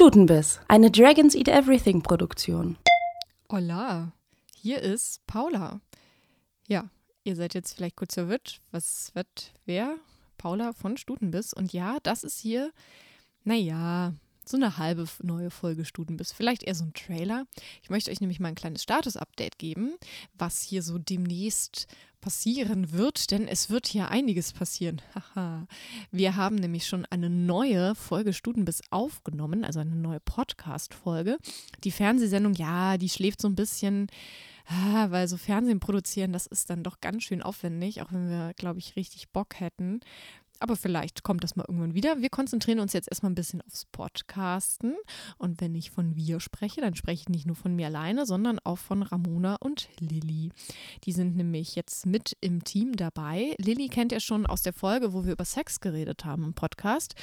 Stutenbiss, eine Dragons Eat Everything Produktion. Hola, hier ist Paula. Ja, ihr seid jetzt vielleicht kurz verwirrt. Was wird wer? Paula von Stutenbiss. Und ja, das ist hier, naja, so eine halbe neue Folge Stutenbiss. Vielleicht eher so ein Trailer. Ich möchte euch nämlich mal ein kleines Status-Update geben, was hier so demnächst passieren wird, denn es wird hier einiges passieren. Haha. Wir haben nämlich schon eine neue Folge Studenbiss aufgenommen, also eine neue Podcast-Folge. Die Fernsehsendung, ja, die schläft so ein bisschen, ah, weil so Fernsehen produzieren, das ist dann doch ganz schön aufwendig, auch wenn wir, glaube ich, richtig Bock hätten. Aber vielleicht kommt das mal irgendwann wieder. Wir konzentrieren uns jetzt erstmal ein bisschen aufs Podcasten. Und wenn ich von wir spreche, dann spreche ich nicht nur von mir alleine, sondern auch von Ramona und Lilly. Die sind nämlich jetzt mit im Team dabei. Lilly kennt ihr schon aus der Folge, wo wir über Sex geredet haben im Podcast.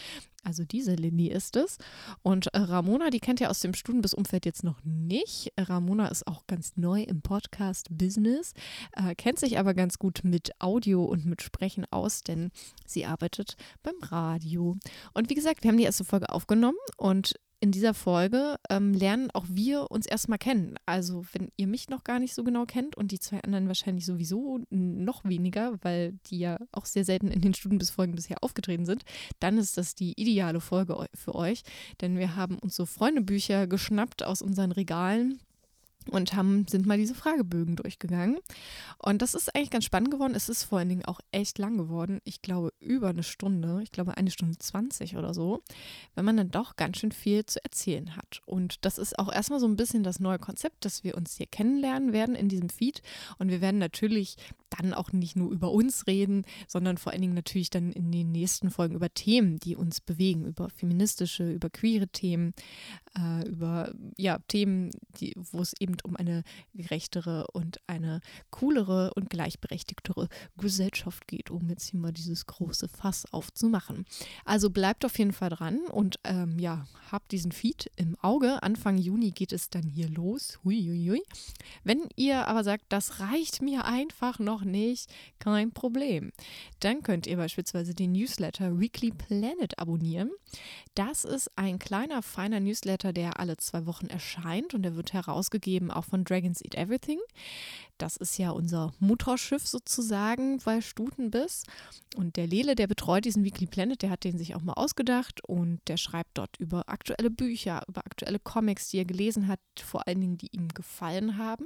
Also diese Lilly ist es. Und Ramona, die kennt ihr aus dem Studenbiss-Umfeld jetzt noch nicht. Ramona ist auch ganz neu im Podcast-Business, äh, kennt sich aber ganz gut mit Audio und mit Sprechen aus, denn sie arbeitet beim Radio. Und wie gesagt, wir haben die erste Folge aufgenommen und in dieser Folge ähm, lernen auch wir uns erstmal kennen. Also wenn ihr mich noch gar nicht so genau kennt und die zwei anderen wahrscheinlich sowieso noch weniger, weil die ja auch sehr selten in den Studienbisfolgen bisher aufgetreten sind, dann ist das die ideale Folge für euch. Denn wir haben uns so Freundebücher geschnappt aus unseren Regalen und haben, sind mal diese Fragebögen durchgegangen. Und das ist eigentlich ganz spannend geworden. Es ist vor allen Dingen auch echt lang geworden. Ich glaube, über eine Stunde. Ich glaube, eine Stunde 20 oder so. Wenn man dann doch ganz schön viel zu erzählen hat. Und das ist auch erstmal so ein bisschen das neue Konzept, dass wir uns hier kennenlernen werden in diesem Feed. Und wir werden natürlich dann auch nicht nur über uns reden, sondern vor allen Dingen natürlich dann in den nächsten Folgen über Themen, die uns bewegen, über feministische, über queere Themen, äh, über ja, Themen, wo es eben um eine gerechtere und eine coolere und gleichberechtigtere Gesellschaft geht, um jetzt hier mal dieses große Fass aufzumachen. Also bleibt auf jeden Fall dran und ähm, ja, habt diesen Feed im Auge. Anfang Juni geht es dann hier los. Huiuiui. Wenn ihr aber sagt, das reicht mir einfach noch nicht, kein Problem. Dann könnt ihr beispielsweise den Newsletter Weekly Planet abonnieren. Das ist ein kleiner, feiner Newsletter, der alle zwei Wochen erscheint und der wird herausgegeben auch von Dragons Eat Everything. Das ist ja unser Mutterschiff sozusagen bei Stutenbiss. Und der Lele, der betreut diesen Weekly Planet, der hat den sich auch mal ausgedacht und der schreibt dort über aktuelle Bücher, über aktuelle Comics, die er gelesen hat, vor allen Dingen, die ihm gefallen haben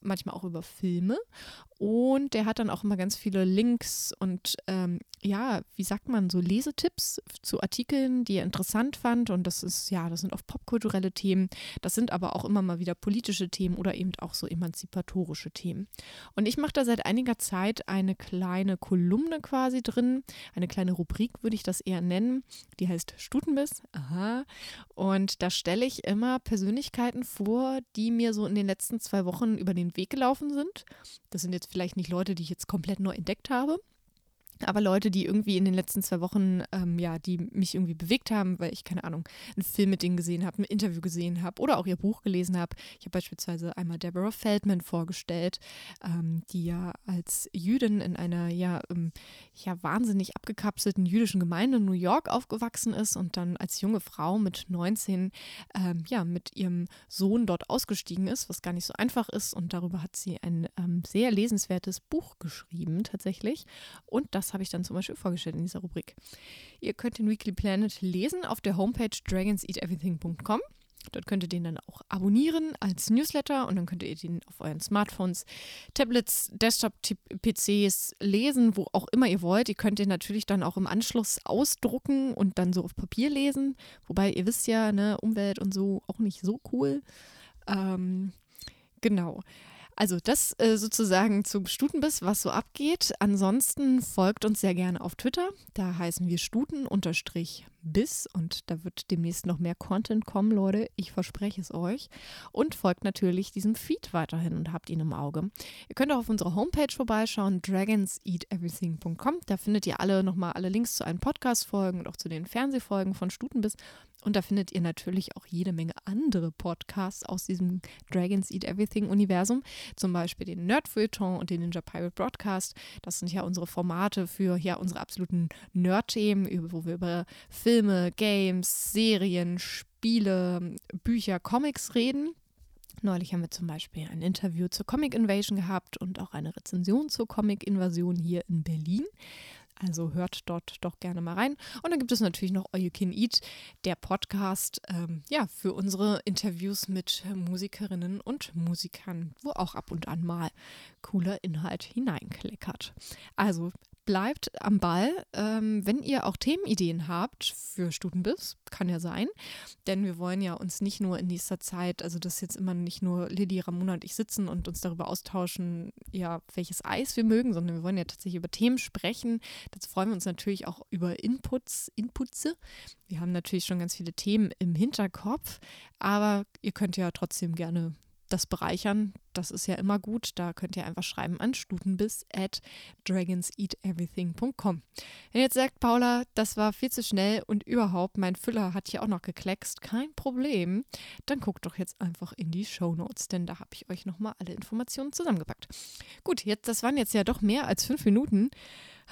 manchmal auch über Filme. Und der hat dann auch immer ganz viele Links und ähm, ja, wie sagt man, so Lesetipps zu Artikeln, die er interessant fand. Und das ist, ja, das sind oft popkulturelle Themen. Das sind aber auch immer mal wieder politische Themen oder eben auch so emanzipatorische Themen. Und ich mache da seit einiger Zeit eine kleine Kolumne quasi drin, eine kleine Rubrik würde ich das eher nennen. Die heißt Stutenbiss. Aha. Und da stelle ich immer Persönlichkeiten vor, die mir so in den letzten zwei Wochen über den Weg gelaufen sind. Das sind jetzt vielleicht nicht Leute, die ich jetzt komplett neu entdeckt habe, aber Leute, die irgendwie in den letzten zwei Wochen, ähm, ja, die mich irgendwie bewegt haben, weil ich, keine Ahnung, einen Film mit denen gesehen habe, ein Interview gesehen habe oder auch ihr Buch gelesen habe. Ich habe beispielsweise einmal Deborah Feldman vorgestellt, ähm, die ja als Jüdin in einer ja, ähm, ja wahnsinnig abgekapselten jüdischen Gemeinde in New York aufgewachsen ist und dann als junge Frau mit 19 ähm, ja, mit ihrem Sohn dort ausgestiegen ist, was gar nicht so einfach ist. Und darüber hat sie ein ähm, sehr lesenswertes Buch geschrieben, tatsächlich. Und das habe ich dann zum Beispiel vorgestellt in dieser Rubrik. Ihr könnt den Weekly Planet lesen auf der Homepage dragonseateverything.com. Dort könnt ihr den dann auch abonnieren als Newsletter und dann könnt ihr den auf euren Smartphones, Tablets, Desktop-PCs lesen, wo auch immer ihr wollt. Ihr könnt den natürlich dann auch im Anschluss ausdrucken und dann so auf Papier lesen. Wobei ihr wisst ja, ne, Umwelt und so auch nicht so cool. Ähm, genau. Also das äh, sozusagen zum Stutenbiss, was so abgeht. Ansonsten folgt uns sehr gerne auf Twitter. Da heißen wir Stuten-Biss bis und da wird demnächst noch mehr Content kommen, Leute. Ich verspreche es euch. Und folgt natürlich diesem Feed weiterhin und habt ihn im Auge. Ihr könnt auch auf unserer Homepage vorbeischauen, dragonseateverything.com. Da findet ihr alle nochmal alle Links zu allen Podcast-Folgen und auch zu den Fernsehfolgen von Stutenbiss. Und da findet ihr natürlich auch jede Menge andere Podcasts aus diesem Dragons Eat Everything Universum. Zum Beispiel den Nerd Feuilleton und den Ninja Pirate Broadcast. Das sind ja unsere Formate für ja unsere absoluten Nerd-Themen, wo wir über Filme, Games, Serien, Spiele, Spiele, Bücher, Comics reden. Neulich haben wir zum Beispiel ein Interview zur Comic Invasion gehabt und auch eine Rezension zur Comic Invasion hier in Berlin. Also hört dort doch gerne mal rein. Und dann gibt es natürlich noch All You Can Eat, der Podcast, ähm, ja, für unsere Interviews mit Musikerinnen und Musikern, wo auch ab und an mal cooler Inhalt hineinkleckert. Also bleibt am Ball. Ähm, wenn ihr auch Themenideen habt für Stutenbiss, kann ja sein, denn wir wollen ja uns nicht nur in nächster Zeit, also dass jetzt immer nicht nur Lilly, Ramona und ich sitzen und uns darüber austauschen, ja, welches Eis wir mögen, sondern wir wollen ja tatsächlich über Themen sprechen. Dazu freuen wir uns natürlich auch über Inputs, Inputze. Wir haben natürlich schon ganz viele Themen im Hinterkopf, aber ihr könnt ja trotzdem gerne das bereichern. Das ist ja immer gut. Da könnt ihr einfach schreiben an stutenbiss at dragonseateverything.com. Wenn jetzt sagt, Paula, das war viel zu schnell und überhaupt, mein Füller hat hier auch noch gekleckst, kein Problem, dann guckt doch jetzt einfach in die Show Notes, denn da habe ich euch nochmal alle Informationen zusammengepackt. Gut, jetzt, das waren jetzt ja doch mehr als fünf Minuten.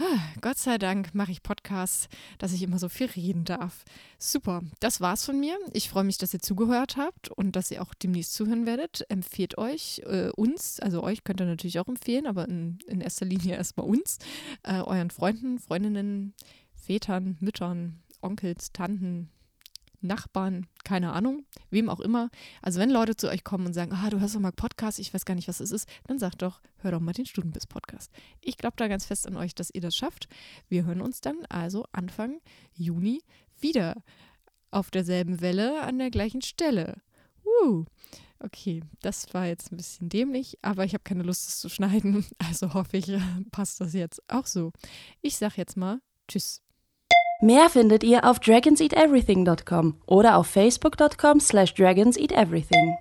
Ah, Gott sei Dank mache ich Podcasts, dass ich immer so viel reden darf. Super, das war's von mir. Ich freue mich, dass ihr zugehört habt und dass ihr auch demnächst zuhören werdet. Empfehlt euch äh, uns, also euch könnt ihr natürlich auch empfehlen, aber in, in erster Linie erstmal uns, äh, euren Freunden, Freundinnen, Vätern, Müttern, Onkels, Tanten, Nachbarn, keine Ahnung, wem auch immer. Also wenn Leute zu euch kommen und sagen, ah, du hörst doch mal Podcast, ich weiß gar nicht, was es ist, dann sagt doch, hör doch mal den Studenbiss-Podcast. Ich glaube da ganz fest an euch, dass ihr das schafft. Wir hören uns dann also Anfang Juni wieder auf derselben Welle an der gleichen Stelle. Uh. Okay, das war jetzt ein bisschen dämlich, aber ich habe keine Lust, es zu schneiden. Also hoffe ich, passt das jetzt auch so. Ich sage jetzt mal Tschüss. Mehr findet ihr auf dragonseateverything.com oder auf facebook.com slash dragonseateverything.